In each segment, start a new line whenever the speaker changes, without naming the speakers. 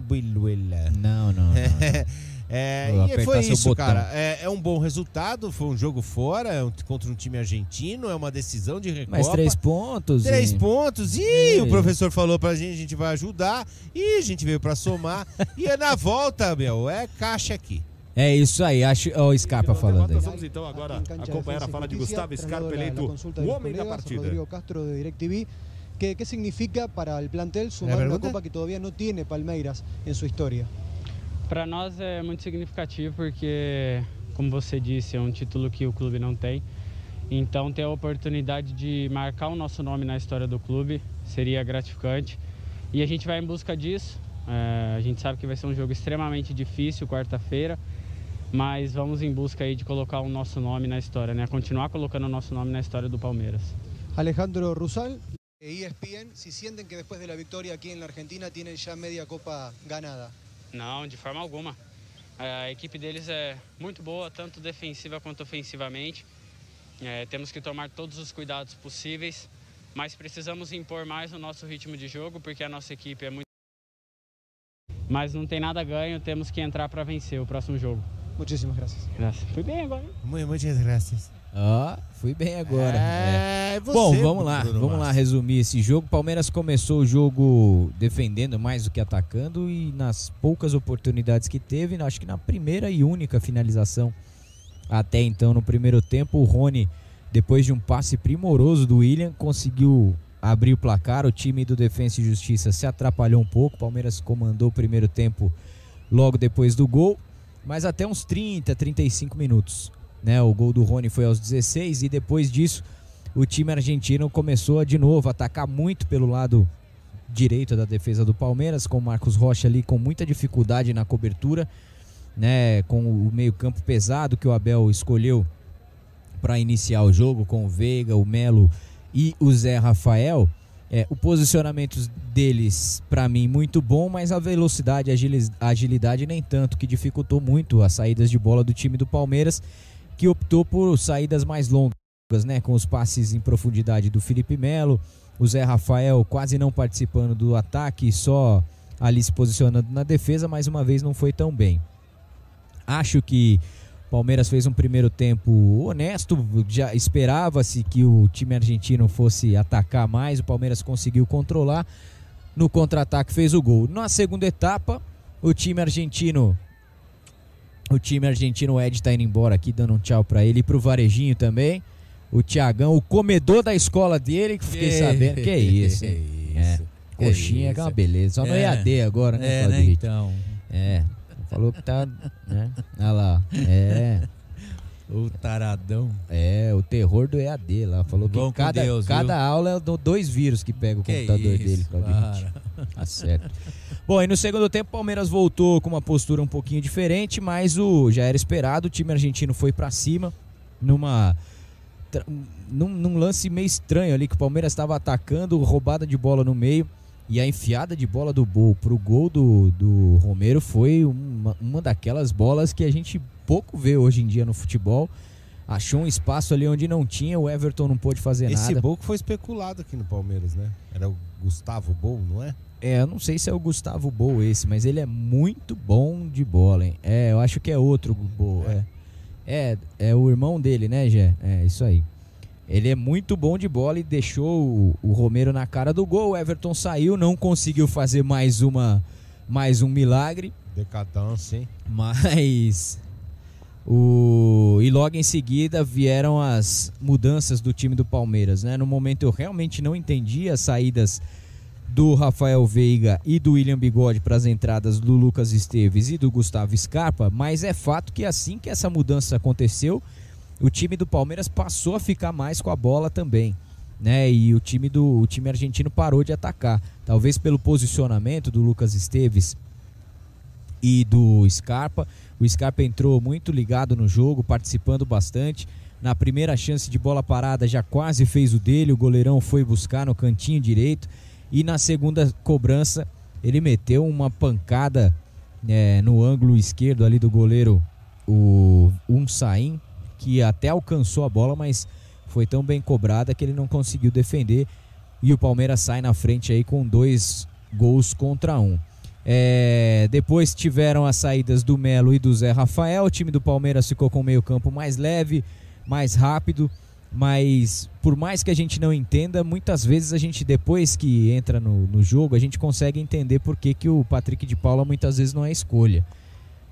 Builuela.
Não, não. não.
É,
Vou
e foi isso,
botão.
cara. É, é um bom resultado. Foi um jogo fora é contra um time argentino. É uma decisão de Recopa.
Mas três pontos.
Três
e-
pontos. E
É.
o professor falou pra gente, a gente vai ajudar. E a gente veio pra somar. e é na volta, meu, é caixa aqui.
É isso aí. Acho... O Scarpa falando aí.
Vamos então agora acompanhar a fala de Gustavo Scarpa, eleito o homem da partida.
Rodrigo Castro de DirecTV. ¿Qué, ¿Qué significa para el plantel sumar una copa que todavía no tiene Palmeiras en su historia?
Para nós é muito significativo porque, como você disse, é um título que o clube não tem. Então, ter a oportunidade de marcar o nosso nome na história do clube seria gratificante. E a gente vai em busca disso. É, a gente sabe que vai ser um jogo extremamente difícil quarta-feira, mas vamos em busca aí de colocar o nosso nome na história, né? Continuar colocando o nosso nome na história do Palmeiras.
Alejandro Rusal, ESPN, si sienten que después de la victoria aquí en la Argentina tienen ya media copa ganada.
Não, de forma alguma. A equipe deles é muito boa, tanto defensiva quanto ofensivamente. É, temos que tomar todos os cuidados possíveis, mas precisamos impor mais o nosso ritmo de jogo, porque a nossa equipe é muito. Mas não tem nada ganho, temos que entrar para vencer o próximo jogo.
Muchísimas gracias.
Graças. Fui bem agora, hein?
Mu- Muitas graças.
Ó, fui bem agora. É.
É, você,
Bom, vamos lá,
Bruno
vamos lá
Massa.
resumir esse jogo. Palmeiras começou o jogo defendendo mais do que atacando e nas poucas oportunidades que teve, acho que na primeira e única finalização até então no primeiro tempo, o Rony, depois de um passe primoroso do William, conseguiu abrir o placar. O time do Defensa e Justiça se atrapalhou um pouco. O Palmeiras comandou o primeiro tempo logo depois do gol, mas até uns 30, 35 minutos. Né? O gol do Rony foi aos 16 e depois disso o time argentino começou a de novo atacar muito pelo lado direito da defesa do Palmeiras, com o Marcos Rocha ali com muita dificuldade na cobertura, né, com o meio-campo pesado que o Abel escolheu para iniciar o jogo, com o Veiga, o Melo e o Zé Rafael. É, o posicionamento deles, para mim, muito bom, mas a velocidade agili- agilidade nem tanto, que dificultou muito as saídas de bola do time do Palmeiras, que optou por saídas mais longas né, com os passes em profundidade do Felipe Melo, o Zé Rafael quase não participando do ataque, só ali se posicionando na defesa, mais uma vez não foi tão bem. Acho que Palmeiras fez um primeiro tempo honesto, já esperava-se que o time argentino fosse atacar mais, o Palmeiras conseguiu controlar. No contra-ataque fez o gol. Na segunda etapa, o time argentino o time argentino, o Ed tá indo embora aqui, dando um tchau pra ele e pro Varejinho também. O Tiagão, o comedor da escola dele, que fiquei sabendo. Que isso, hein? É. Coxinha que é uma beleza. Só no
É.
EAD agora, né,
É, né, então.
É. Falou que tá. Né? Olha lá. É.
O taradão.
É, o terror do EAD lá. Falou que
Vão com
cada,
Deus, viu?
cada aula é do- dois vírus que pega o
Que
computador
isso,
dele.
Para.
Tá certo. Bom, e no segundo tempo o Palmeiras voltou com uma postura um pouquinho diferente, mas o já era esperado, o time argentino foi pra cima numa num, num lance meio estranho ali que o Palmeiras estava atacando, roubada de bola no meio e a enfiada de bola do Bol pro gol do, do Romero foi uma, uma daquelas bolas que a gente pouco vê hoje em dia no futebol. Achou um espaço ali onde não tinha, o Everton não pôde fazer
Esse
nada.
Bol que foi especulado aqui no Palmeiras, né? Era o Gustavo Bol, não é?
É, eu não sei se é o Gustavo Bol esse, mas ele é muito bom de bola, hein? É, eu acho que é outro Bol. É, é, é o irmão dele, né, Gé? É, isso aí. Ele é muito bom de bola e deixou o, Romero na cara do gol. O Everton saiu, não conseguiu fazer mais uma mais um milagre,
Decadência, hein?
mas o e logo em seguida vieram as mudanças do time do Palmeiras, né? No momento eu realmente não entendi as saídas do Rafael Veiga e do William Bigode para as entradas do Lucas Esteves e do Gustavo Scarpa, mas é fato que assim que essa mudança aconteceu, o time do Palmeiras passou a ficar mais com a bola também, né? E o time do o time argentino parou de atacar, talvez pelo posicionamento do Lucas Esteves e do Scarpa. O Scarpa entrou muito ligado no jogo, participando bastante. Na primeira chance de bola parada já quase fez o dele, o goleirão foi buscar no cantinho direito. E na segunda cobrança ele meteu uma pancada é, no ângulo esquerdo ali do goleiro, o Unsain, que até alcançou a bola, mas foi tão bem cobrada que ele não conseguiu defender. E o Palmeiras sai na frente aí com dois gols contra um. É, depois tiveram as saídas do Melo e do Zé Rafael. O time do Palmeiras ficou com o meio-campo mais leve, mais rápido. Mas por mais que a gente não entenda, muitas vezes a gente, depois que entra no, no jogo, a gente consegue entender por que, que o Patrick de Paula muitas vezes não é escolha.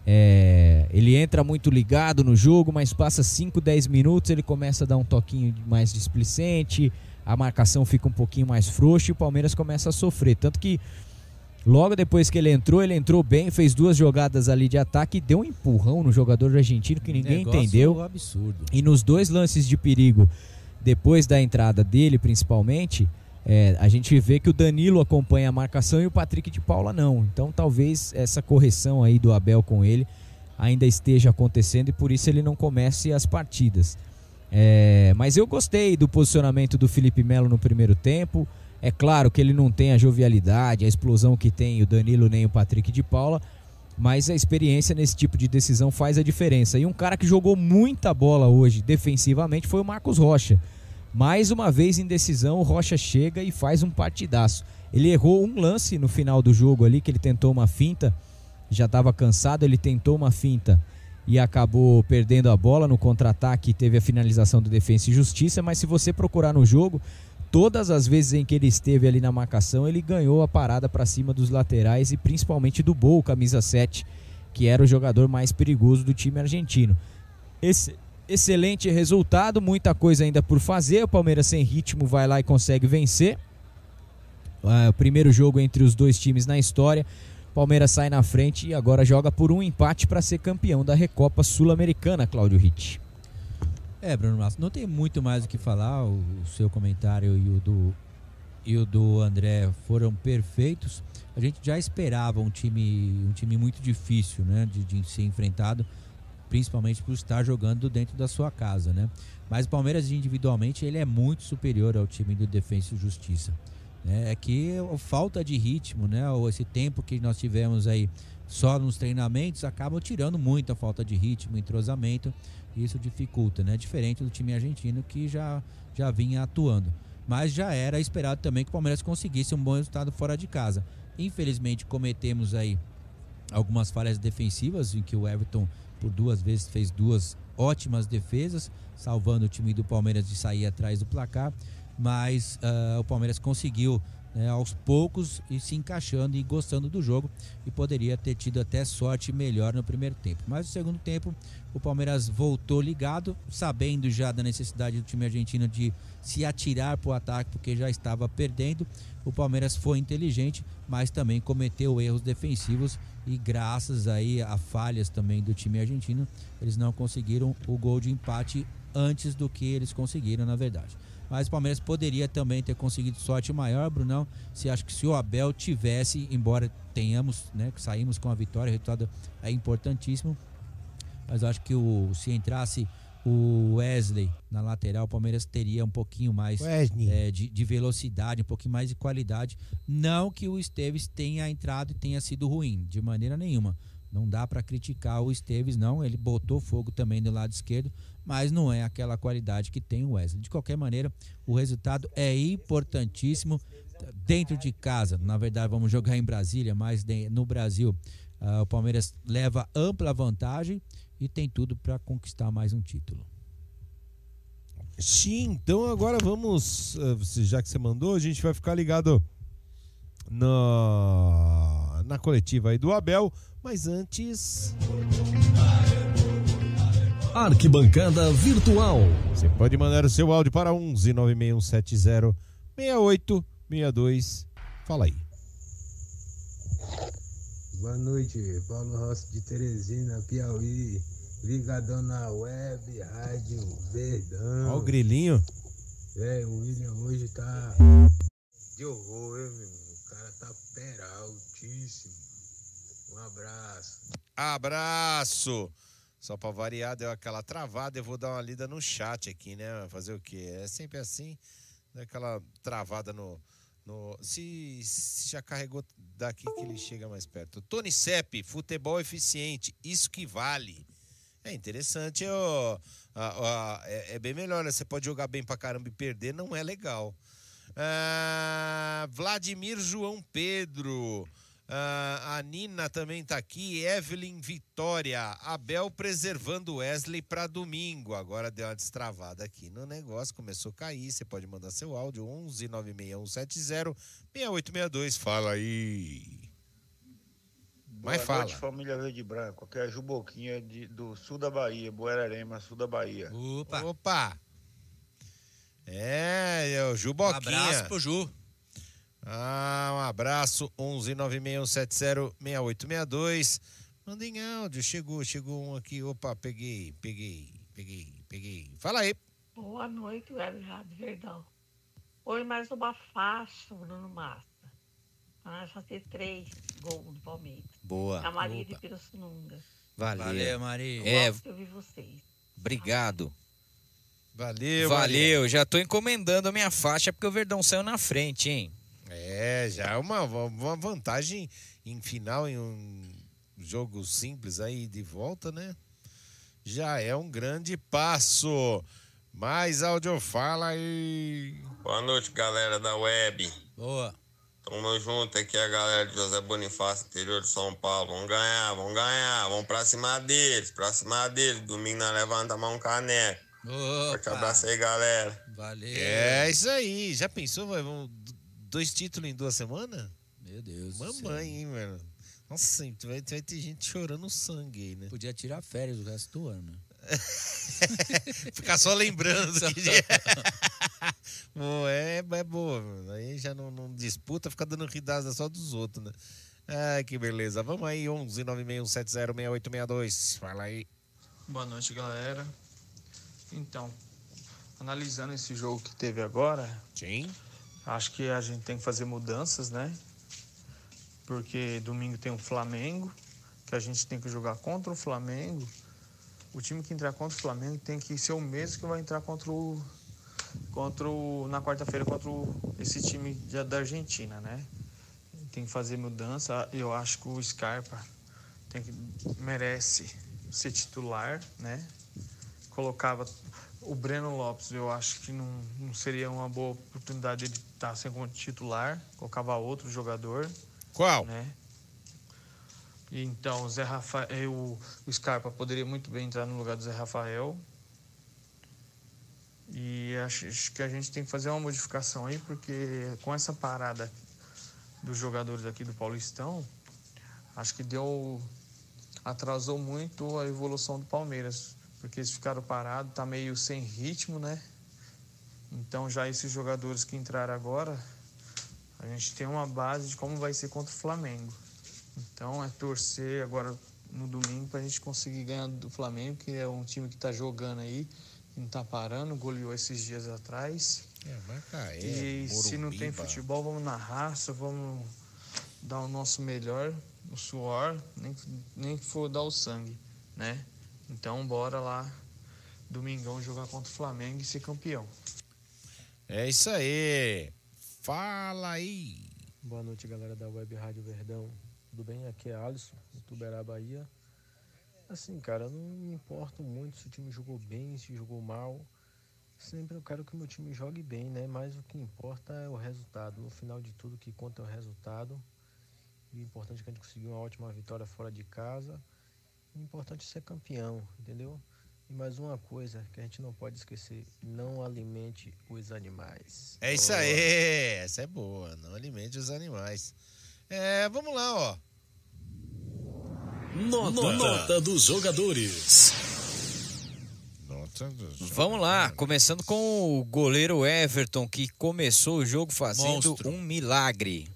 É, ele entra muito ligado no jogo, mas passa 5, 10 minutos, ele começa a dar um toquinho mais displicente, a marcação fica um pouquinho mais frouxa e o Palmeiras começa a sofrer. Tanto que logo depois que ele entrou, ele entrou bem, fez duas jogadas ali de ataque e deu um empurrão no jogador argentino que ninguém
Negócio
entendeu.
absurdo.
E nos dois lances de perigo, depois da entrada dele principalmente, é, a gente vê que o Danilo acompanha a marcação e o Patrick de Paula não. Então talvez essa correção aí do Abel com ele ainda esteja acontecendo e por isso ele não comece as partidas. É, mas eu gostei do posicionamento do Felipe Melo no primeiro tempo. É claro que ele não tem a jovialidade, a explosão que tem o Danilo nem o Patrick de Paula, mas a experiência nesse tipo de decisão faz a diferença. E um cara que jogou muita bola hoje defensivamente foi o Marcos Rocha. Mais uma vez em decisão, o Rocha chega e faz um partidaço. Ele errou um lance no final do jogo ali, que ele tentou uma finta, já estava cansado, ele tentou uma finta e acabou perdendo a bola no contra-ataque, teve a finalização do Defensa e Justiça, mas se você procurar no jogo, todas as vezes em que ele esteve ali na marcação, ele ganhou a parada para cima dos laterais e principalmente do Bol, camisa 7, que era o jogador mais perigoso do time argentino. Esse excelente resultado, muita coisa ainda por fazer. O Palmeiras sem ritmo vai lá e consegue vencer. Ah, o primeiro jogo entre os dois times na história. Palmeiras sai na frente e agora joga por um empate para ser campeão da Recopa Sul-Americana, Cláudio Ritt.
É, Bruno Massa, não tem muito mais o que falar. O seu comentário e o do e o do André foram perfeitos. A gente já esperava um time um time muito difícil, né, de, de ser enfrentado, principalmente por estar jogando dentro da sua casa, né? Mas o Palmeiras individualmente ele é muito superior ao time do Defensa e Justiça. Né? É que a falta de ritmo, né? Ou esse tempo que nós tivemos aí só nos treinamentos acaba tirando muito a falta de ritmo, entrosamento, e isso dificulta, né? Diferente do time argentino que já, já vinha atuando. Mas já era esperado também que o Palmeiras conseguisse um bom resultado fora de casa. Infelizmente cometemos aí algumas falhas defensivas em que o Everton por duas vezes fez duas ótimas defesas, salvando o time do Palmeiras de sair atrás do placar mas uh, o Palmeiras conseguiu né, aos poucos e se encaixando e gostando do jogo e poderia ter tido até sorte melhor no primeiro tempo. Mas no segundo tempo o Palmeiras voltou ligado, sabendo já da necessidade do time argentino de se atirar para o ataque porque já estava perdendo. O Palmeiras foi inteligente, mas também cometeu erros defensivos e graças aí a falhas também do time argentino, eles não conseguiram o gol de empate antes do que eles conseguiram, na verdade mas o Palmeiras poderia também ter conseguido sorte maior, Brunão. Se acho que se o Abel tivesse, embora tenhamos, né, saímos com a vitória, o resultado é importantíssimo, mas acho que o, se entrasse o Wesley na lateral, o Palmeiras teria um pouquinho mais é, de, de, velocidade, um pouquinho mais de qualidade. Não que o Esteves tenha entrado e tenha sido ruim, de maneira nenhuma. Não dá para criticar o Esteves, não. Ele botou fogo também do lado esquerdo, mas não é aquela qualidade que tem o Wesley. De qualquer maneira, o resultado é importantíssimo dentro de casa. Na verdade, vamos jogar em Brasília, mas no Brasil uh, o Palmeiras leva ampla vantagem e tem tudo para conquistar mais um título.
Sim, então agora vamos, ah, já que você mandou, a gente vai ficar ligado na, na coletiva aí do Abel, mas antes.
Arquibancada Virtual.
Você pode mandar o seu áudio para 11 96170 6862. Fala aí.
Boa noite, Paulo Rossi de Teresina, Piauí. Ligadão na web, rádio Verdão.
Olha o grilinho.
É, o William hoje tá de horror, hein, meu? Cara tá peraltíssimo. Um abraço.
Abraço. Só para variar, deu aquela travada. Eu vou dar uma lida no chat aqui, né? Fazer o quê? É sempre assim, aquela travada no. no... Se, se já carregou daqui que ele chega mais perto. Tony Sepp, futebol eficiente, isso que vale. É interessante, ó, ó, ó é, é, bem melhor, né? Você pode jogar bem pra caramba e perder, não é legal. Ah, Vladimir João Pedro. Ah, a Nina também tá aqui. Evelyn Vitória. Abel preservando Wesley para domingo. Agora deu uma destravada aqui no negócio. Começou a cair. Você pode mandar seu áudio 11 96170 6862. Fala aí. Mas
Boa
fala.
noite, família Verde Branco. Aqui é a Juboquinha de, do sul da Bahia, Boerarema, sul da Bahia.
Opa.
Opa! É, é o Juboquinha.
Abraço pro Ju.
Ah, um abraço, 11961706862. Mandem áudio, chegou, chegou um aqui. Opa, peguei, peguei, peguei, peguei. Fala aí.
Boa noite, Web Rádio Verdão. Hoje mais uma faixa, Bruno Massa. Para nós fazer três gols do Palmeiras.
Boa.
A Maria
Opa.
de Pirassununga.
Valeu.
Valeu, Maria.
Eu
É,
gosto de ouvir vocês.
obrigado.
Valeu,
Valeu, já tô encomendando a minha faixa porque o Verdão saiu na frente, hein?
É, já é uma, uma vantagem em final, em um jogo simples aí de volta, né? Já é um grande passo. Mais áudio fala aí.
Boa noite, galera da web.
Boa.
Tamo junto aqui, a galera de José Bonifácio, interior de São Paulo. Vamos ganhar, vamos ganhar, vamos pra cima deles, pra cima deles. Domingo nós levantamos um caneco. Forte abraço aí, galera.
Valeu.
É isso aí. Já pensou, vai, vão dois títulos em duas semanas?
Meu Deus.
Mamãe, hein, mano? Nossa, vai, vai ter gente chorando sangue aí, né?
Podia tirar férias o resto do ano.
Ficar só lembrando que é, é boa, mano. Aí já não, não disputa, fica dando risada só dos outros, né? Ah, que beleza. Vamos aí, 11 961706862. Fala aí.
Boa noite, galera. Então, analisando esse jogo que teve agora,
Sim.
acho que a gente tem que fazer mudanças, né? Porque domingo tem o Flamengo, que a gente tem que jogar contra o Flamengo. O time que entrar contra o Flamengo tem que ser o mesmo que vai entrar contra o, contra o na quarta-feira contra o, esse time de- da Argentina, né? Tem que fazer mudança. Eu acho que o Scarpa tem que, merece ser titular, né? Colocava o Breno Lopes, eu acho que não, não seria uma boa oportunidade de estar sendo titular. Colocava outro jogador.
Qual?
Né? E Então, o Zé Rafael, o Scarpa poderia muito bem entrar no lugar do Zé Rafael. E acho, acho que a gente tem que fazer uma modificação aí, porque com essa parada dos jogadores aqui do Paulistão, acho que deu. atrasou muito a evolução do Palmeiras. Porque eles ficaram parados, tá meio sem ritmo, né? Então já esses jogadores que entraram agora, a gente tem uma base de como vai ser contra o Flamengo. Então é torcer agora no domingo para a gente conseguir ganhar do Flamengo, que é um time que está jogando aí, que não está parando, goleou esses dias atrás.
É, Macaé,
e se não tem
Morumbiba.
futebol, vamos na raça, vamos dar o nosso melhor, o suor, nem, nem que for dar o sangue, né? Então bora lá, domingão, jogar contra o Flamengo e ser campeão.
É isso aí. Fala aí.
Boa noite, galera da Web Rádio Verdão. Tudo bem? Aqui é Alisson, do Tuberá, Bahia. Assim, cara, não me importo muito se o time jogou bem, se jogou mal. Sempre eu quero que o meu time jogue bem, né? Mas o que importa é o resultado. No final de tudo, o que conta é o resultado. E o importante é que a gente conseguiu uma ótima vitória fora de casa. O importante é ser campeão, entendeu? E mais uma coisa que a gente não pode esquecer: não alimente os animais.
É isso
Boa.
aí. Essa é boa. Não alimente os animais. É, vamos lá, ó.
Nota, Nota dos jogadores.
Nota dos
Vamos lá, começando com o goleiro Everton, que começou o jogo fazendo
Monstro.
um milagre.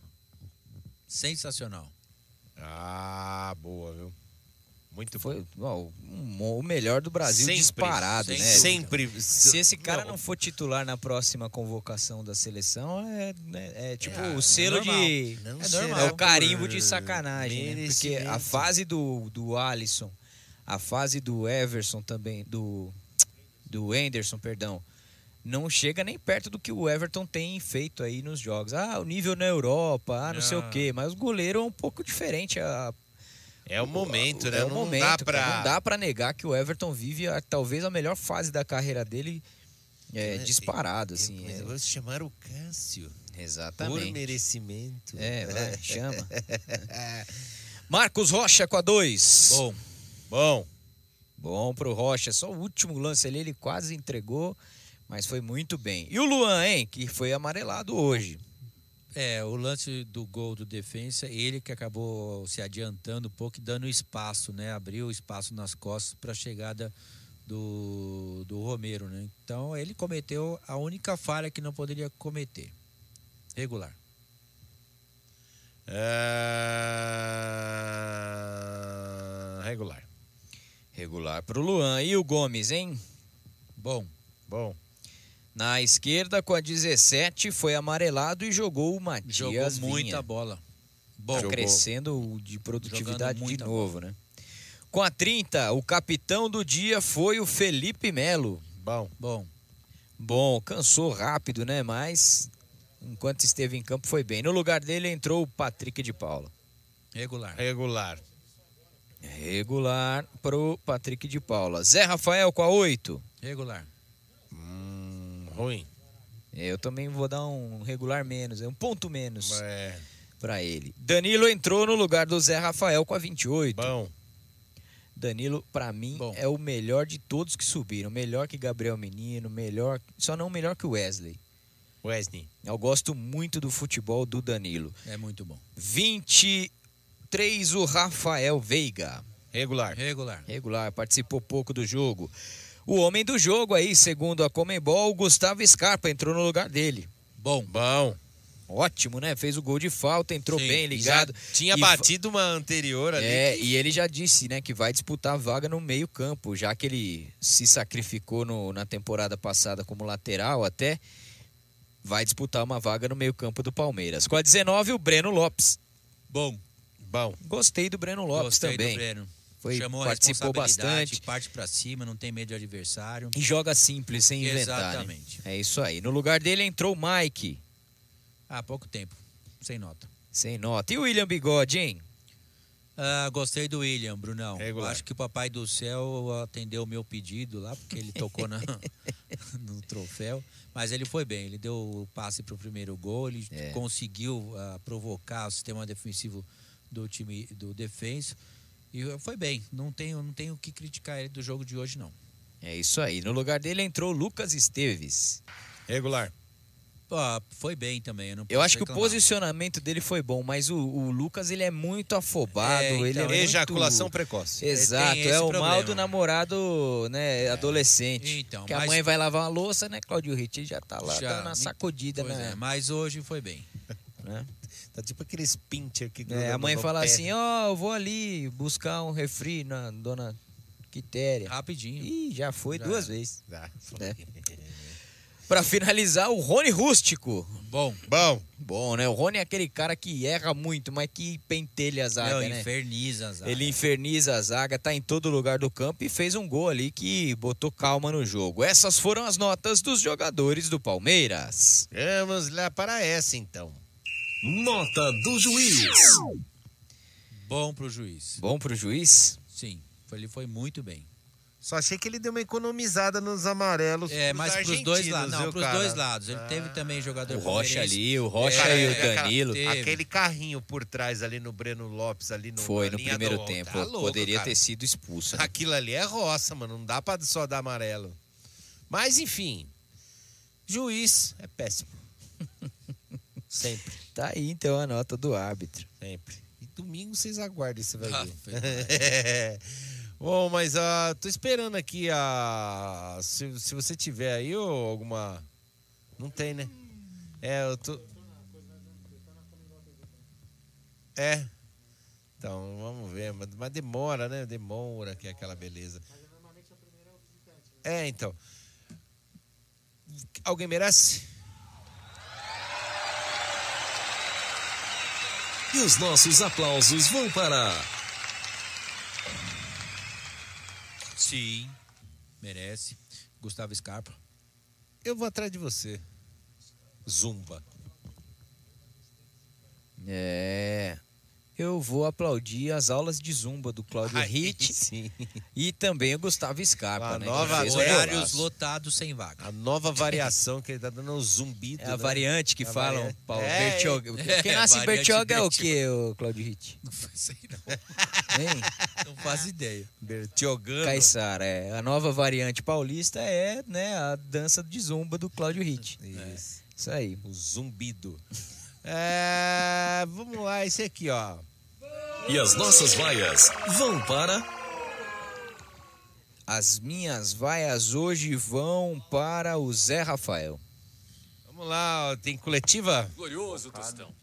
Sensacional.
Ah, boa, viu? Muito
Foi ó, o melhor do Brasil
Sempre,
disparado,
sem
né?
sempre.
Se esse cara
Não.
não for titular na próxima convocação da seleção, é, né, é tipo
É,
o selo
normal.
de.
Não
é, normal. é o carimbo de sacanagem. Né? Porque a fase do, do Alisson, a fase do Everson também, do. Do Anderson, perdão. Não chega nem perto do que o Everton tem feito aí nos jogos. Ah, o nível na Europa, ah, não sei o
Não.
quê. Mas o goleiro é um pouco diferente. A,
É o momento, né?
é o
Não
momento,
dá pra-
Não dá pra negar que o Everton vive a- talvez a melhor fase da carreira dele é,
É,
disparado, assim. É.
vou chamar o Cássio.
Exatamente.
Por merecimento.
É, vai, chama. Marcos Rocha com a 2.
Bom.
Bom.
Bom pro Rocha. Só o último lance ali, ele quase entregou, mas foi muito bem. E o Luan, hein? Que foi amarelado hoje.
É, o lance do gol do defensa, ele que acabou se adiantando um pouco e dando espaço, né? Abriu espaço nas costas para a chegada do, do Romero, né? Então ele cometeu a única falha que não poderia cometer. Regular.
É... Regular.
Regular pro Luan. E o Gomes, hein?
Bom.
Bom.
Na esquerda, com a 17, foi amarelado e jogou o Matias
Jogou
Vinha.
muita bola. Bom.
Tá crescendo de produtividade de novo, né? Com a 30, o capitão do dia foi o Felipe Melo.
Bom.
Bom.
Bom, cansou rápido, né? Mas enquanto esteve em campo foi bem. No lugar dele entrou o Patrick de Paula.
Regular.
Regular.
Regular pro Patrick de Paula. Zé Rafael com a 8.
Regular.
Ruim.
Eu também vou dar um regular menos, um ponto menos
É.
para ele. Danilo entrou no lugar do Zé Rafael com a 28.
Bom.
Danilo, para mim, é o melhor de todos que subiram. Melhor que Gabriel Menino, melhor. Só não melhor que o Wesley.
Wesley.
Eu gosto muito do futebol do Danilo.
É muito bom.
23, o Rafael Veiga.
Regular.
Regular.
Regular, participou pouco do jogo. O homem do jogo aí, segundo a Comembol, o Gustavo Scarpa entrou no lugar dele.
Bom.
Bom.
Ótimo, né? Fez o gol de falta, entrou
Sim,
bem ligado.
já tinha
E
batido uma anterior ali.
É,
que-
e ele já disse, né, que vai disputar a vaga no meio-campo, já que ele se sacrificou no- na temporada passada como lateral até. Vai disputar uma vaga no meio-campo do Palmeiras. Com a 19, o Breno Lopes.
Bom.
Bom.
Gostei do Breno Lopes
Gostei
também.
do Breno.
Foi,
Chamou a
participou bastante.
Parte pra cima, não tem medo de adversário.
E joga simples, sem inventar. né?
Exatamente.
É isso aí. No lugar dele entrou o Mike.
Há pouco tempo. Sem nota.
Sem nota. E o William Bigode, hein?
Ah, gostei do William, Brunão.
Regular.
Acho que o Papai do Céu atendeu o meu pedido lá, porque ele tocou na- no troféu. Mas ele foi bem, ele deu o passe para o primeiro gol, ele
É.
conseguiu ah, provocar o sistema defensivo do time do defensa. E foi bem. Não tenho, não tenho o que criticar ele do jogo de hoje, não.
É isso aí. No lugar dele entrou o Lucas Esteves.
Regular.
Ah, foi bem também. Eu, não
Eu acho que o
reclamar.
posicionamento dele foi bom, mas o, o Lucas ele é muito afobado,
É,
ele
então,
é muito...
Ejaculação precoce.
Exato,
Ele
é o mal
problema.
do namorado, né, adolescente.
Então,
que a
mas-
mãe vai lavar uma louça, né, Claudio Ritt já tá lá
Já,
dando uma
me-
sacudida, né?
é, mas hoje foi bem.
né?
Tá tipo aqueles pincher que
É, a mãe fala
pé.
assim, ó, eu vou ali buscar um refri na dona Quitéria.
Rapidinho.
Ih, já foi
Já
duas vezes.
Já,
né? Pra finalizar, o Rony Rústico.
Bom.
Bom.
Bom, né? O Rony é aquele cara que erra muito, mas que pentelha a zaga,
Não,
né?
inferniza a zaga.
Ele inferniza a zaga, tá em todo lugar do campo e fez um gol ali que botou calma no jogo. Essas foram as notas dos jogadores do Palmeiras.
Vamos lá para essa então.
Nota do juiz.
Bom pro juiz.
Bom pro juiz?
Sim, foi- ele foi muito bem.
Só achei que ele deu uma economizada nos amarelos.
É, mas pros dois lados. Não,
viu,
pros
cara?
dois lados. Ele teve também jogador
O Rocha ali, o Rocha
É,
e o
Aquela-
Danilo.
teve.
Aquele carrinho por trás ali no Breno Lopes, ali no
Foi no primeiro
do-
tempo.
Tá louco,
Poderia
cara.
ter sido expulso. né?
Aquilo ali é roça, mano. Não dá pra só dar amarelo. Mas, enfim. Juiz é péssimo. Sempre.
Tá aí então a nota do árbitro.
Sempre. E domingo vocês aguardem, você vai
Ah,
ver. Bom, mas ah, tô esperando aqui a. Se, se você tiver aí ou alguma. Não tem, né? É, eu tô. É. Então, vamos ver. Mas, mas demora, né? Demora, que é aquela beleza. É, então. Alguém merece?
E os nossos aplausos vão para.
Sim, merece. Gustavo Scarpa.
Eu vou atrás de você. Zumba.
É.
eu vou aplaudir as aulas de zumba do Cláudio Ritt e também o Gustavo Scarpa,
A
né?
nova-
Horários lotados sem vaga.
A nova variação que ele tá dando um zumbido.
É a
né?
variante que
A
falam,
variante.
Paulo.
É,
Bertioga.
é.
Quem nasce em
variante
Bertioga é o quê, o Cláudio Ritt?
Não sei não.
Hein?
Não faço ideia.
Bertiogano.
Caissara, é. A nova variante paulista é né, a dança de zumba do Cláudio Ritt.
Isso.
Isso aí.
O zumbido. É, vamos lá, esse aqui, ó.
E as nossas vaias vão para.
As minhas vaias hoje vão para o Zé Rafael.
Vamos lá, tem coletiva?
Glorioso, Tostão.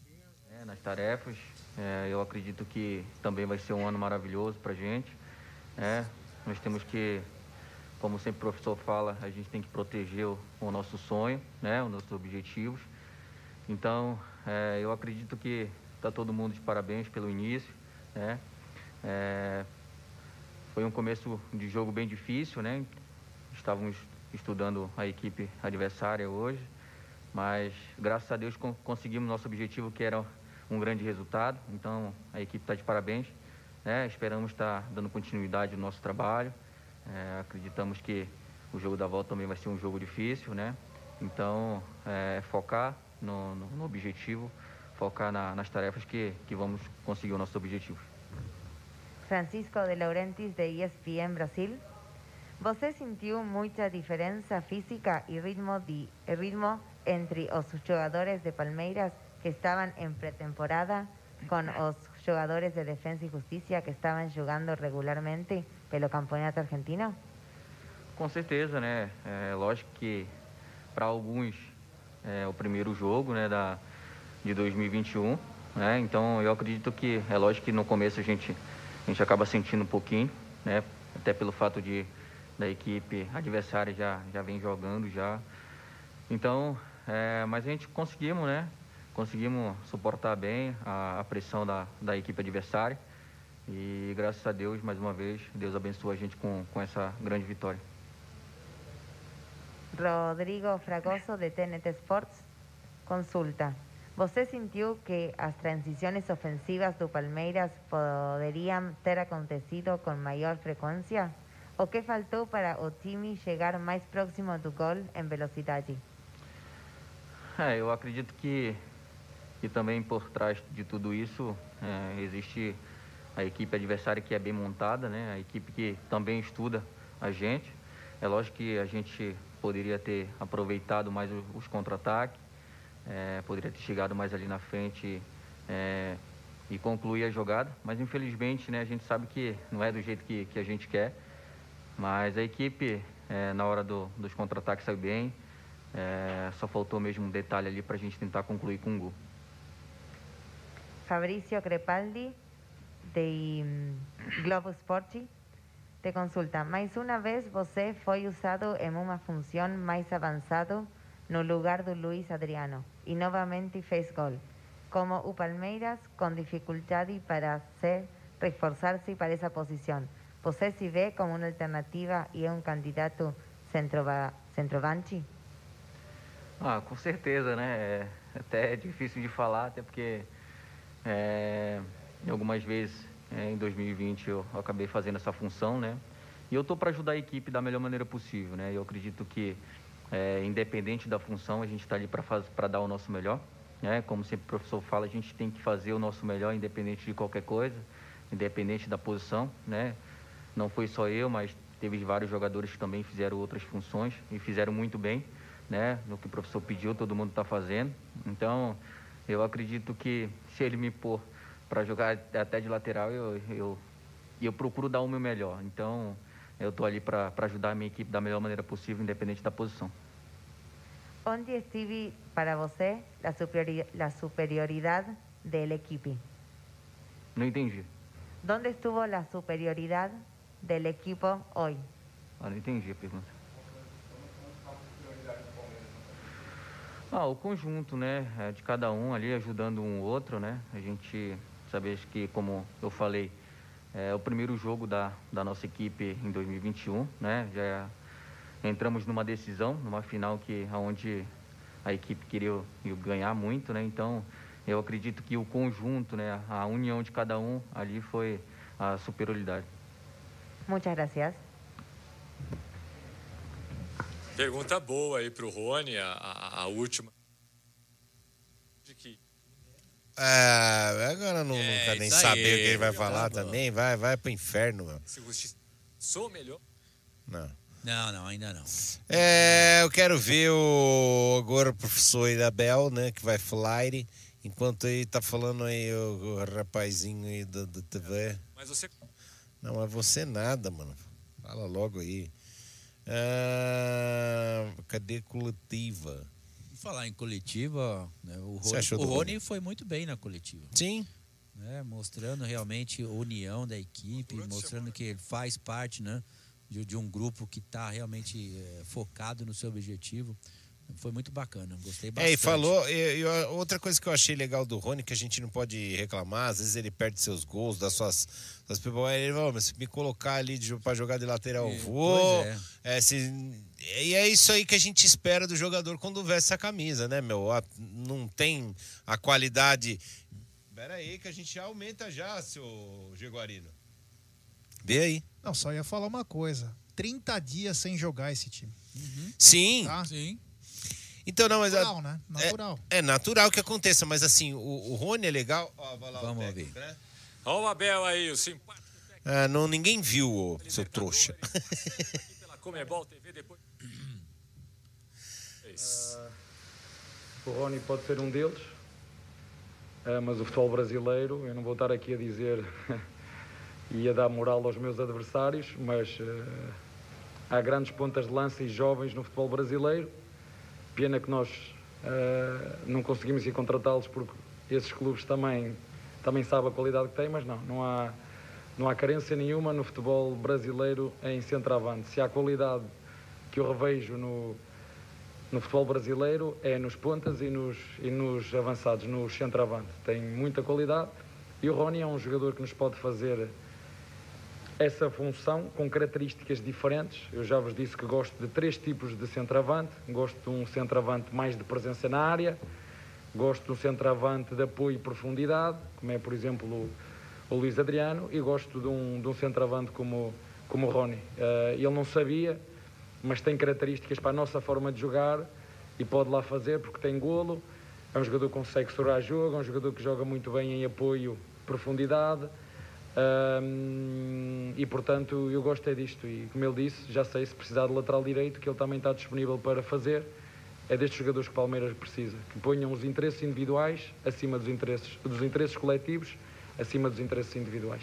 É, nas tarefas. É, eu acredito que também vai ser um ano maravilhoso para a gente. É, nós temos que, como sempre o professor fala, a gente tem que proteger o, o nosso sonho, né, os nossos objetivos. Então, é, eu acredito que está todo mundo de parabéns pelo início. Né? É, foi um começo de jogo bem difícil, né? Estávamos estudando a equipe adversária hoje, mas graças a Deus con- conseguimos nosso objetivo, que era um grande resultado. Então a equipe está de parabéns. né? Esperamos estar dando continuidade no nosso trabalho. É, acreditamos que o jogo da volta também vai ser um jogo difícil, né? Então é, focar no, no- no objetivo, focar na- nas tarefas que, que vamos conseguir o nosso objetivo.
Francisco de Laurentiis, de ESPN Brasil. Você sentiu muita diferença física e ritmo, de, ritmo entre os jogadores de Palmeiras que estavam em pré-temporada com os jogadores de Defensa e Justiça que estavam jogando regularmente pelo Campeonato Argentino?
Com certeza, né? É lógico que para alguns é o primeiro jogo, né, da de 2021, né? Então eu acredito que é lógico que no começo a gente a gente acaba sentindo um pouquinho, né? Até pelo fato de da equipe adversária já já vem jogando já. Então, é, mas a gente conseguimos, né? Conseguimos suportar bem a, a pressão da, da equipe adversária. E graças a Deus, mais uma vez, Deus abençoa a gente com, com essa grande vitória.
Rodrigo Fragoso, de TNT Sports, consulta. Você sentiu que as transições ofensivas do Palmeiras poderiam ter acontecido com maior frequência? O que faltou para o time chegar mais próximo do gol em velocidade?
É, eu acredito que, que também por trás de tudo isso é, existe a equipe adversária que é bem montada, né? A equipe que também estuda a gente. É lógico que a gente poderia ter aproveitado mais os contra-ataques, é, poderia ter chegado mais ali na frente é, e concluir a jogada, mas infelizmente né, a gente sabe que não é do jeito que, que a gente quer. Mas a equipe, é, na hora do- dos contra-ataques, saiu bem. É, só faltou mesmo um detalhe ali para a gente tentar concluir com um gol.
Fabricio Crepaldi, de hum, Globo Esporte, te consulta. Mais uma vez você foi usado em uma função mais avançada no lugar do Luiz Adriano e novamente fez gol. Como o Palmeiras com dificuldade para se reforçar-se para essa posição. Você se vê como uma alternativa e é um candidato centroavante?
Ah, com certeza, né? É até difícil de falar, até porque é, algumas vezes é, em 2020 eu acabei fazendo essa função, né? E eu estou para ajudar a equipe da melhor maneira possível, né? Eu acredito que, é, independente da função, a gente está ali para dar o nosso melhor, né? Como sempre o professor fala, a gente tem que fazer o nosso melhor, independente de qualquer coisa, independente da posição, né? Não foi só eu, mas teve vários jogadores que também fizeram outras funções e fizeram muito bem, né? No que o professor pediu, todo mundo está fazendo. Então, eu acredito que se ele me pôr para jogar até de lateral, eu, eu, eu procuro dar o meu melhor. Então, eu estou ali para ajudar a minha equipe da melhor maneira possível, independente da posição.
Onde estive para você a, superiori- a superioridade da equipe?
Não entendi.
¿Dónde estuvo la superioridad del equipo hoy?
Ah, não entendi a pergunta. Ah, o conjunto, né, é, de cada um ali ajudando um outro, né? A gente sabe que, como eu falei, é o primeiro jogo da, da nossa equipe em 2021, né? Já entramos numa decisão, numa final que aonde a equipe queria ganhar muito, né? Então, eu acredito que o conjunto, né, a união de cada um ali foi a superioridade.
Muchas gracias.
Pergunta boa aí para o Rony, a, a, a última. De que
É,
É,
nem saber o que ele vai falar também. Vai, vai pro inferno, meu.
sou melhor.
Não.
Não, não, ainda não.
É, eu quero ver o agora o professor Irabel, né, que vai flyre, enquanto aí tá falando aí o, o rapazinho aí da, da TV.
Mas você
Não, mas você nada, mano. Fala logo aí. Ah, cadê coletiva?
Falar em coletiva, né, o Rony, o Rony? foi muito bem na coletiva.
Sim.
Né, mostrando realmente a união da equipe, mostrando que ele faz parte né, de, de um grupo que está realmente eh, focado no seu objetivo. Foi muito bacana, gostei bastante.
É, e falou. E, e a- outra coisa que eu achei legal do Rony, que a gente não pode reclamar, às vezes ele perde seus gols, das suas. Das, ele falou, mas se me colocar ali pra jogar de lateral, eu vou.
pois
É, se, e é isso aí que a gente espera do jogador quando veste essa camisa, né, meu? A- não tem a qualidade. Pera aí, que a gente já aumenta já, seu Jaguarino. Vê aí.
Não, só ia falar uma coisa. 30 dias sem jogar esse time.
Sim.
Tá?
Sim.
Então, não, mas. a-
Natural, né? Natural.
É, é natural que aconteça, mas assim, o, o Rony é legal. Ó, vai lá o
Vamos
técnico, né?
Olha o Abel aí, o simpático
Ah, não, ninguém viu, ô, seu trouxa.
pela Comebol TV depois. É isso.
O Rony pode ser um deles, mas o futebol brasileiro, eu não vou estar aqui a dizer e a dar moral aos meus adversários, mas eh, há grandes pontas de lança e jovens no futebol brasileiro. Pena que nós eh, não conseguimos ir contratá-los porque esses clubes também, também sabem a qualidade que têm, mas não, não há, não há carência nenhuma no futebol brasileiro em centroavante. Se há qualidade que eu revejo no, no futebol brasileiro é nos pontas e nos, e nos avançados, nos centroavante. Tem muita qualidade e o Rony é um jogador que nos pode fazer essa função com características diferentes. Eu já vos disse que gosto de três tipos de centroavante. Gosto de um centroavante mais de presença na área, gosto de um centroavante de apoio e profundidade, como é, por exemplo, o, o Luís Adriano, e gosto de um, de um centroavante como, como o Rony. Eh, ele não sabia, mas tem características para a nossa forma de jogar e pode lá fazer porque tem golo. É um jogador que consegue estourar jogo, é um jogador que joga muito bem em apoio, profundidade. E portanto eu gosto é disto e como ele disse, já sei se precisar de lateral direito que ele também está disponível para fazer é destes jogadores que o Palmeiras precisa que ponham os interesses individuais acima dos interesses, dos interesses coletivos acima dos interesses individuais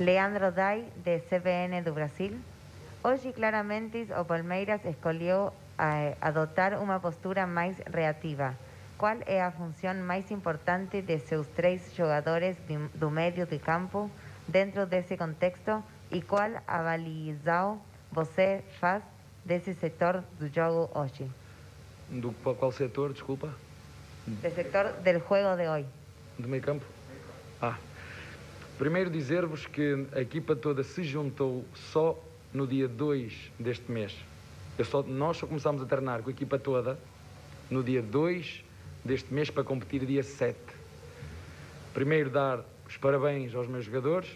Leandro Dai, de CBN do Brasil. Hoje, claramente, o Palmeiras escolheu eh, adotar uma postura mais reativa. Qual é a função mais importante de seus três jogadores do meio de campo dentro desse contexto e qual avaliação você faz desse setor do jogo hoje?
do qual, setor, desculpa
Do setor del juego de hoje.
do meio campo ah, primeiro dizer-vos que a equipa toda se juntou só no dia 2 deste mês só, nós só começámos a treinar com a equipa toda no dia 2 deste mês para competir dia 7. Primeiro dar os parabéns aos meus jogadores.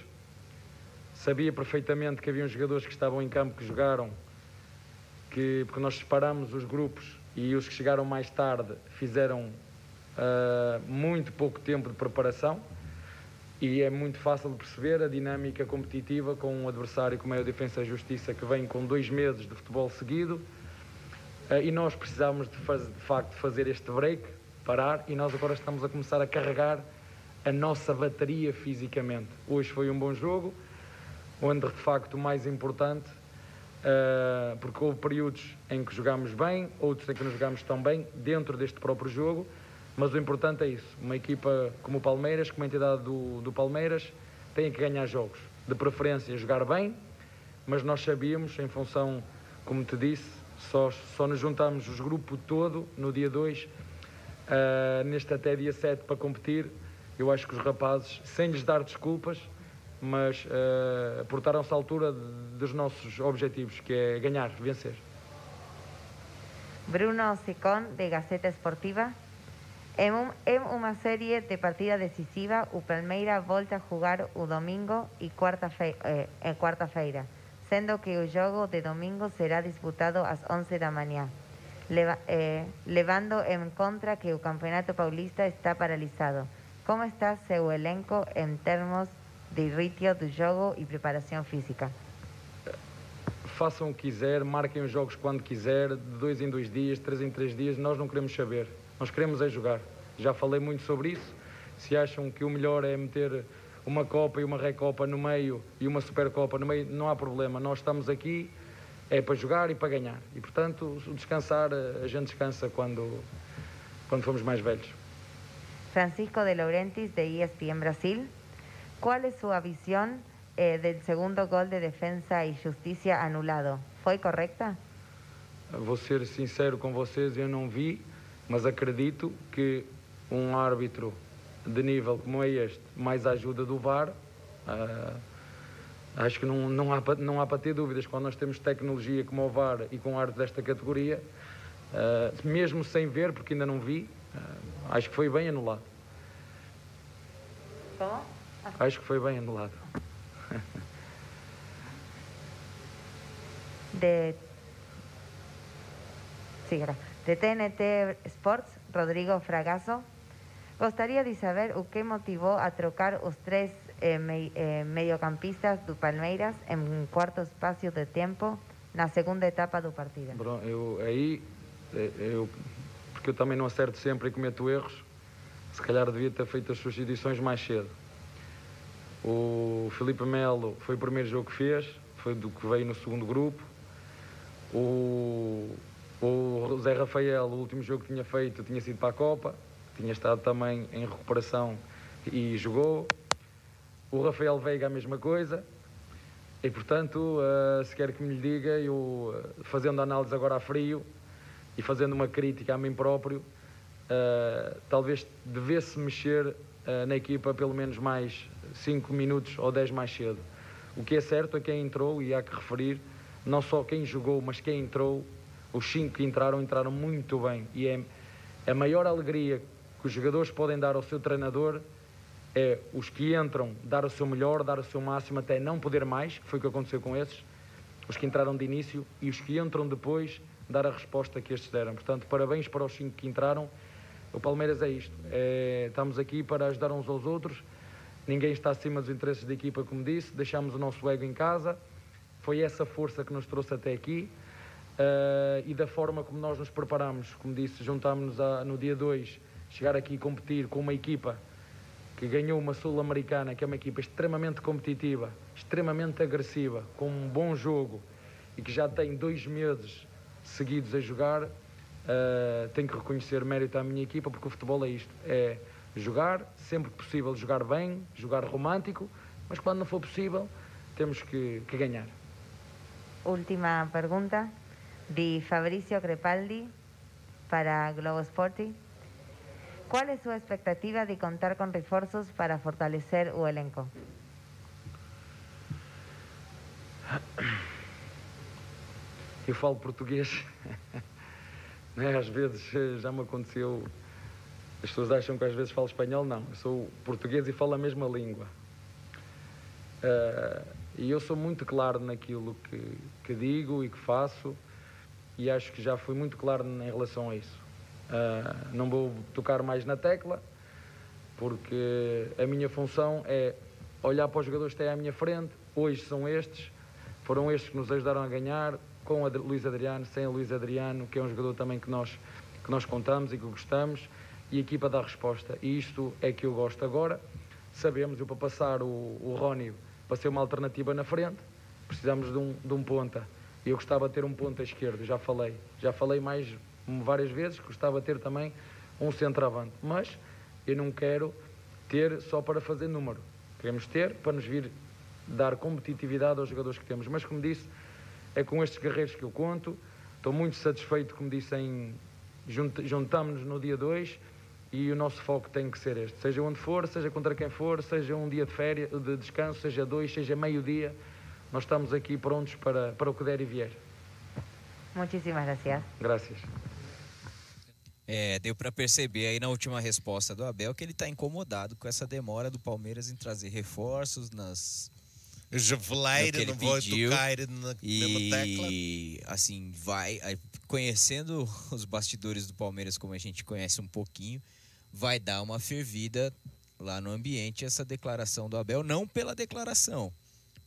Sabia perfeitamente que havia jogadores que estavam em campo que jogaram, que, porque nós separamos os grupos e os que chegaram mais tarde fizeram ah, muito pouco tempo de preparação e é muito fácil de perceber a dinâmica competitiva com um adversário como é o Defensa Justiça que vem com dois meses de futebol seguido eh, e nós precisávamos de, faz- de facto fazer este break, parar e nós agora estamos a começar a carregar a nossa bateria fisicamente. Hoje foi um bom jogo, onde de facto o mais importante, eh, porque houve períodos em que jogámos bem, outros em que não jogámos tão bem dentro deste próprio jogo, mas o importante é isso. Uma equipa como o Palmeiras, como a entidade do, do Palmeiras, tem que ganhar jogos. De preferência, jogar bem, mas nós sabíamos, em função, como te disse, só, só nos juntamos os grupo todo no dia 2, neste até dia 7 para competir. Eu acho que os rapazes, sem lhes dar desculpas, mas uh, portaram-se à altura dos nossos objetivos, que é ganhar, vencer.
Bruno Sicón, de Gaceta Esportiva. En, un, en una serie de partida decisiva, o Palmeira volta a jugar o domingo e quarta-feira, eh, quarta-feira, sendo que o jogo de domingo será disputado às 11 da manhã, leva, eh, levando em conta que o Campeonato Paulista está paralisado. Como está seu elenco em termos de ritmo do jogo e preparação física?
Façam o que quiser, marquem os jogos quando quiser, de dois em dois dias, três em três dias, nós não queremos saber. Nós queremos é jogar. Já falei muito sobre isso. Se acham que o melhor é meter uma Copa e uma Recopa no meio e uma Supercopa no meio, não há problema. Nós estamos aqui é para jogar e para ganhar. E, portanto, descansar, a gente descansa quando, quando formos mais velhos.
Francisco de Laurentiis, de ESPN Brasil. Qual é sua visão eh, do segundo gol de defesa e justiça anulado? Foi correta?
Vou ser sincero com vocês, eu não vi mas acredito que um árbitro de nível como é este, mais a ajuda do VAR, uh, acho que não, não, há, não há para ter dúvidas. Quando nós temos tecnologia como o VAR e com árbitro desta categoria, uh, mesmo sem ver, porque ainda não vi, uh, acho que foi bem anulado.
Como?
Acho que foi bem anulado.
de... Gracias. De TNT Sports, Rodrigo Fragasso. Gostaria de saber o que motivou a trocar os três eh, me, eh, mediocampistas do Palmeiras em quarto espaço de tempo na segunda etapa do partido.
Bom, eu aí, eh, eu, porque eu também não acerto sempre e cometo erros, se calhar devia ter feito as substituições mais cedo. O Felipe Melo foi o primeiro jogo que fez, foi do que veio no segundo grupo. O o Zé Rafael, o último jogo que tinha feito, tinha sido para a Copa, tinha estado também em recuperação e jogou. O Rafael Veiga, a mesma coisa. E, portanto, uh, se quer que me lhe diga, eu, uh, fazendo análise agora a frio e fazendo uma crítica a mim próprio, uh, talvez devesse mexer na equipa pelo menos mais 5 minutos ou 10 mais cedo. O que é certo é quem entrou, e há que referir, não só quem jogou, mas quem entrou, os cinco que entraram, entraram muito bem. E é a maior alegria que os jogadores podem dar ao seu treinador é os que entram dar o seu melhor, dar o seu máximo até não poder mais, que foi o que aconteceu com esses, os que entraram de início, e os que entram depois dar a resposta que estes deram. Portanto, parabéns para os cinco que entraram. O Palmeiras é isto. É, estamos aqui para ajudar uns aos outros. Ninguém está acima dos interesses da equipa, como disse. Deixamos o nosso ego em casa. Foi essa força que nos trouxe até aqui. Uh, e da forma como nós nos preparamos, como disse, juntámos-nos no dia 2, chegar aqui e competir com uma equipa que ganhou uma Sul-Americana, que é uma equipa extremamente competitiva, extremamente agressiva, com um bom jogo e que já tem dois meses seguidos a jogar, uh, tenho que reconhecer mérito à minha equipa, porque o futebol é isto: é jogar, sempre que possível, jogar bem, jogar romântico, mas quando não for possível, temos que, que ganhar.
Última pergunta de Fabricio Crepaldi para Globo Sporting. ¿Cuál es su expectativa de contar con refuerzos para fortalecer o elenco?
Eu falo português, né? às vezes eh, já me aconteceu, as pessoas acham que às vezes falo espanhol, não, eu sou português e falo a mesma língua. Uh, e eu sou muito claro naquilo que, que digo e que faço e acho que já fui muito claro em relação a isso. Uh, não vou tocar mais na tecla, porque a minha função é olhar para os jogadores que têm à minha frente. Hoje são estes, foram estes que nos ajudaram a ganhar, com o Luís Adriano, sem o Luís Adriano, que é um jogador também que nós, que nós contamos e que gostamos, e a equipa dá resposta. E isto é que eu gosto agora. Sabemos, eu para passar o, o Rónio, para ser uma alternativa na frente, precisamos de um, de um ponta eu gostava de ter um ponto à esquerda, já falei. Já falei mais várias vezes gostava de ter também um centroavante. Mas eu não quero ter só para fazer número. Queremos ter para nos vir dar competitividade aos jogadores que temos. Mas, como disse, é com estes guerreiros que eu conto. Estou muito satisfeito, como disse, em juntamos-nos no dia 2 e o nosso foco tem que ser este. Seja onde for, seja contra quem for, seja um dia de férias, de descanso, seja dois, seja meio-dia nós estamos aqui prontos para, para o que der e vier.
Muchísimas gracias.
Gracias.
É, deu para perceber aí na última resposta do Abel que ele tá incomodado com essa demora do Palmeiras em trazer reforços nas
Javeleira, não vou tocar na mesma tecla.
E assim, vai conhecendo os bastidores do Palmeiras como a gente conhece um pouquinho, vai dar uma fervida lá no ambiente essa declaração do Abel, não pela declaração,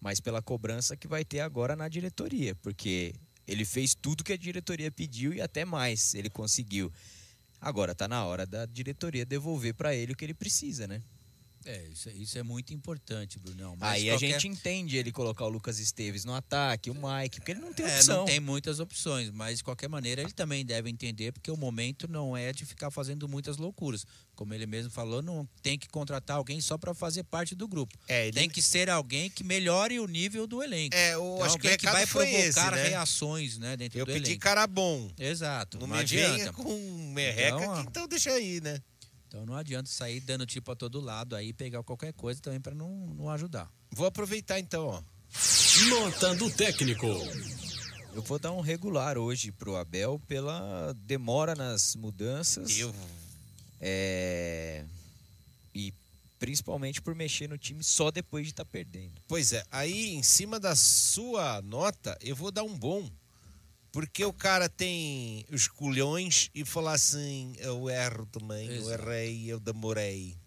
mas pela cobrança que vai ter agora na diretoria, porque ele fez tudo que a diretoria pediu e até mais ele conseguiu. Agora tá na hora da diretoria devolver para ele o que ele precisa, né?
É, isso, é- isso é muito importante, Brunão. Mas
Aí
qualquer-
a gente entende ele colocar o Lucas Esteves no ataque, o Mike, porque ele não tem
É,
opção.
não tem muitas opções, mas de qualquer maneira ele também deve entender porque o momento não é de ficar fazendo muitas loucuras. Como ele mesmo falou, não tem que contratar alguém só para fazer parte do grupo.
É, ele-
Tem que ser alguém que melhore o nível do elenco.
É, eu
Então,
acho que o
que vai provocar
esse, né?
reações, né, dentro
Eu
do
pedi
elenco.
cara bom.
Exato.
Não,
Não,
me
adianta.
venha com merreca,
Então,
que então deixa aí, né?
Então não adianta sair dando tipo a todo lado aí pegar qualquer coisa também para não, não ajudar.
Vou aproveitar então, ó.
Nota do técnico.
Eu vou dar um regular hoje pro Abel pela demora nas mudanças.
Eu...
É... E principalmente por mexer no time só depois de estar perdendo.
Pois é, aí em cima da sua nota, eu vou dar um bom. Porque o cara tem os culhões e falar assim, eu erro também, eu
Exato.
errei, eu demorei.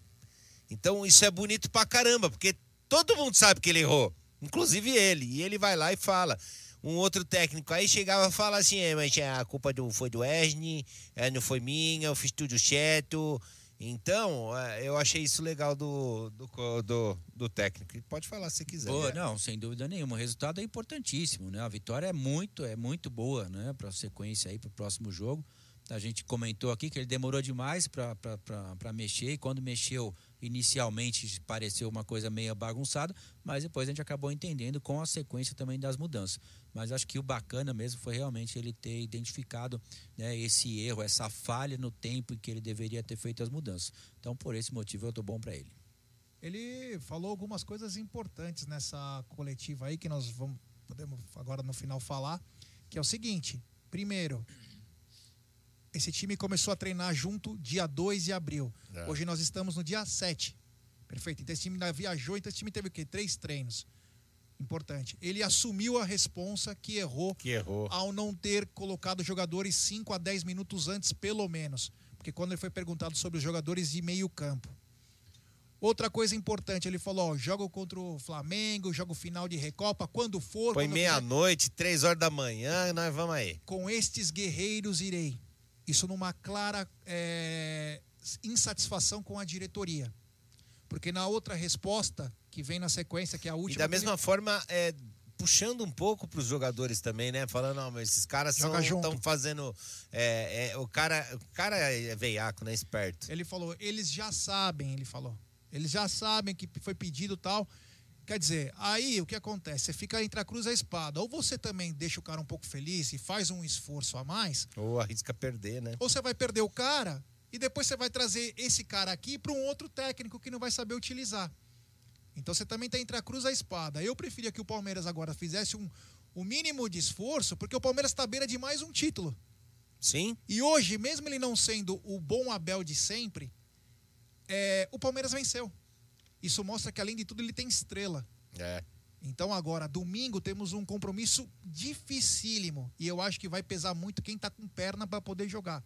Então isso é bonito pra caramba, porque todo mundo sabe que ele errou, inclusive ele. E ele vai lá e fala. Um outro técnico aí chegava e fala assim, é, mas a culpa do, foi do Esne, é, não foi minha, eu fiz tudo certo. Então, é, eu achei isso legal do, do, do, do técnico. Pode falar se quiser.
Boa,
né?
não, sem dúvida nenhuma. O resultado é importantíssimo, né? A vitória é muito, é muito boa, né? Para sequência aí para o próximo jogo. A gente comentou aqui que ele demorou demais para mexer e quando mexeu inicialmente pareceu uma coisa meio bagunçada, mas depois a gente acabou entendendo com a sequência também das mudanças. Mas acho que o bacana mesmo foi realmente ele ter identificado né, esse erro, essa falha no tempo em que ele deveria ter feito as mudanças. Então, por esse motivo, eu tô bom para ele.
Ele falou algumas coisas importantes nessa coletiva aí que nós vamos podemos agora no final falar, que é o seguinte: primeiro, esse time começou a treinar junto dia 2 de abril.
É.
Hoje nós estamos no dia 7. Perfeito. Então esse time ainda viajou, então esse time teve o quê? Três treinos. Importante. Ele assumiu a responsa que errou,
Que errou.
ao não ter colocado jogadores 5 a 10 minutos antes, pelo menos. Porque quando ele foi perguntado sobre os jogadores de meio campo. Outra coisa importante, ele falou, ó, jogo contra o Flamengo, jogo final de Recopa, quando for. Quando
meia-noite, três horas da manhã, nós vamos aí.
com estes guerreiros irei. Isso numa clara é, insatisfação com a diretoria. Porque na outra resposta, que vem na sequência, que é a
E
última.
da mesma forma, é, puxando um pouco para os jogadores também, né? Falando, não, mas esses caras estão fazendo. é, é, o, cara, o cara é veiaco, né? Esperto.
Ele falou, eles já sabem, ele falou. Eles já sabem que foi pedido tal. Quer dizer, aí o que acontece? Você fica entre a cruz e a espada. Ou você também deixa o cara um pouco feliz e faz um esforço a mais,
Ou arrisca perder, né?
ou você vai perder o cara e depois você vai trazer esse cara aqui para um outro técnico que não vai saber utilizar. Então você também está entre a cruz e a espada. Eu preferia que o Palmeiras agora fizesse um, o mínimo de esforço, porque o Palmeiras está à beira de mais um título.
Sim.
E hoje, mesmo ele não sendo o bom Abel de sempre, é, o Palmeiras venceu. Isso mostra que, além de tudo, ele tem estrela.
É.
Então, agora, domingo, temos um compromisso dificílimo. E eu acho que vai pesar muito quem tá com perna para poder jogar.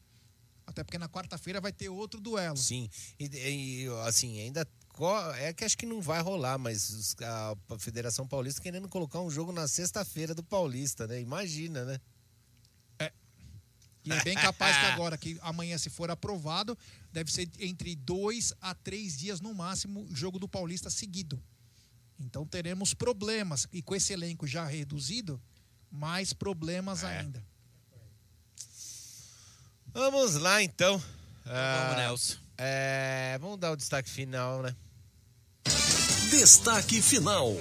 Até porque na quarta-feira vai ter outro duelo.
Sim. E, e, assim, ainda. É que acho que não vai rolar, mas a Federação Paulista querendo colocar um jogo na sexta-feira do Paulista, né? Imagina, né?
E é bem capaz que agora, que amanhã, se for aprovado, deve ser entre dois a três dias no máximo o jogo do Paulista seguido. Então teremos problemas. E com esse elenco já reduzido, mais problemas
É.
ainda.
Vamos lá, então.
Vamos, Nelson.
É, vamos dar o destaque final, né?
Destaque final.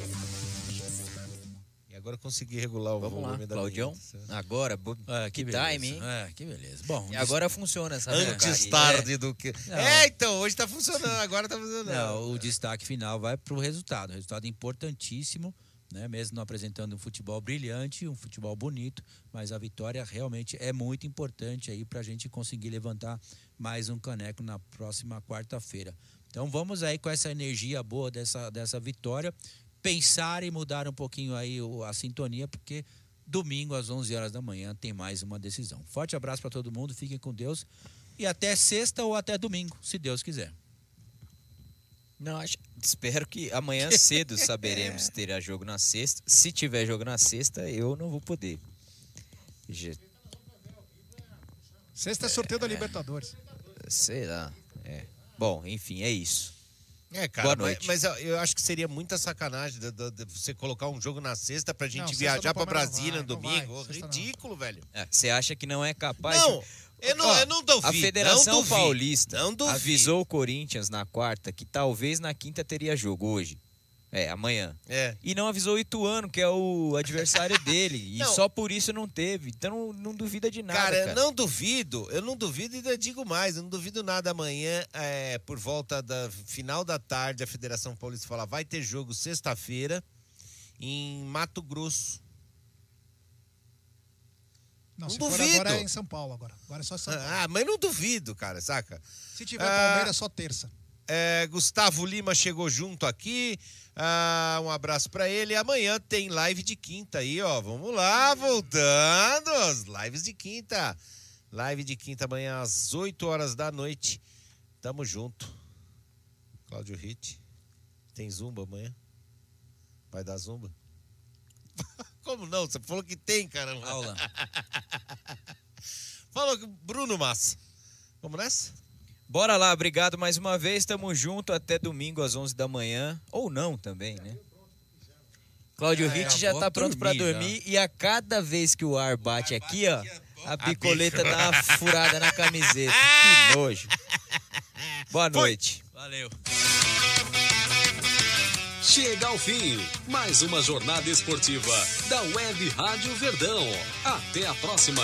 Agora consegui regular o
Vamos lá,
volume da
Claudião.
vinheta.
Agora, bo-
Ah,
que,
beleza.
time, hein?
É, que beleza. Bom,
E agora funciona essa
Antes
porcaria.
tarde do que.
Não.
É, então, hoje tá funcionando, agora tá funcionando.
Não, o destaque final vai para o resultado. Resultado importantíssimo né? mesmo não apresentando um futebol brilhante, um futebol bonito, mas a vitória realmente é muito importante aí para a gente conseguir levantar mais um caneco na próxima quarta-feira. Então vamos aí com essa energia boa dessa, dessa vitória, pensar e mudar um pouquinho aí a sintonia, porque domingo às 11 horas da manhã tem mais uma decisão. Forte abraço para todo mundo, fiquem com Deus e até sexta ou até domingo, se Deus quiser.
Não, acho, espero que amanhã cedo saberemos se terá jogo na sexta. Se tiver jogo na sexta, eu não vou poder.
Sexta é sorteio da Libertadores.
Sei lá. É. Bom, enfim, é isso.
É, cara,
Boa noite.
Mas, mas eu acho que seria muita sacanagem de, de- de você colocar um jogo na sexta pra gente
Não,
viajar pra Brasília
não
no
não
domingo.
vai,
Ridículo, velho.
É, Você acha que não é capaz?
Não,
de-
eu não-
Ó,
eu não duvido,
A Federação
não duvido,
Paulista
não
avisou o Corinthians na quarta que talvez na quinta teria jogo hoje. É, amanhã.
É.
E não avisou o Ituano, que é o adversário dele. E
Não.
só por isso não teve. Então não, não duvida de nada.
Cara,
Cara,
eu não duvido, eu não duvido e ainda digo mais, eu não duvido nada amanhã, é, por volta da final da tarde, a Federação Paulista fala, vai ter jogo sexta-feira em Mato Grosso.
Não,
Não
se for
duvido.
agora é em São Paulo agora. Agora é só São Paulo.
Ah, mas não duvido, cara, saca?
Se tiver
Ah,
Palmeiras, só terça.
É, Gustavo Lima chegou junto aqui. Ah, um abraço pra ele. Amanhã tem live de quinta aí, ó. Vamos lá, voltando. As lives de quinta. Live de quinta amanhã às 8 horas da noite. Tamo junto. Cláudio Hit. Tem zumba amanhã? Vai dar zumba? Como não? Você falou que tem, caramba.
Aula.
falou que Bruno Massa. Vamos nessa?
Bora lá, obrigado mais uma vez. Tamo junto até domingo às 11 da manhã. Ou não também, né? Cláudio
É,
Ritt
eu
já tá pronto pra
dormir,
dormir. E a cada vez que o ar bate aqui, ó, a picoleta dá uma furada na camiseta. Que nojo. Boa noite.
Valeu.
Chega ao fim, mais uma jornada esportiva da Web Rádio Verdão. Até a próxima.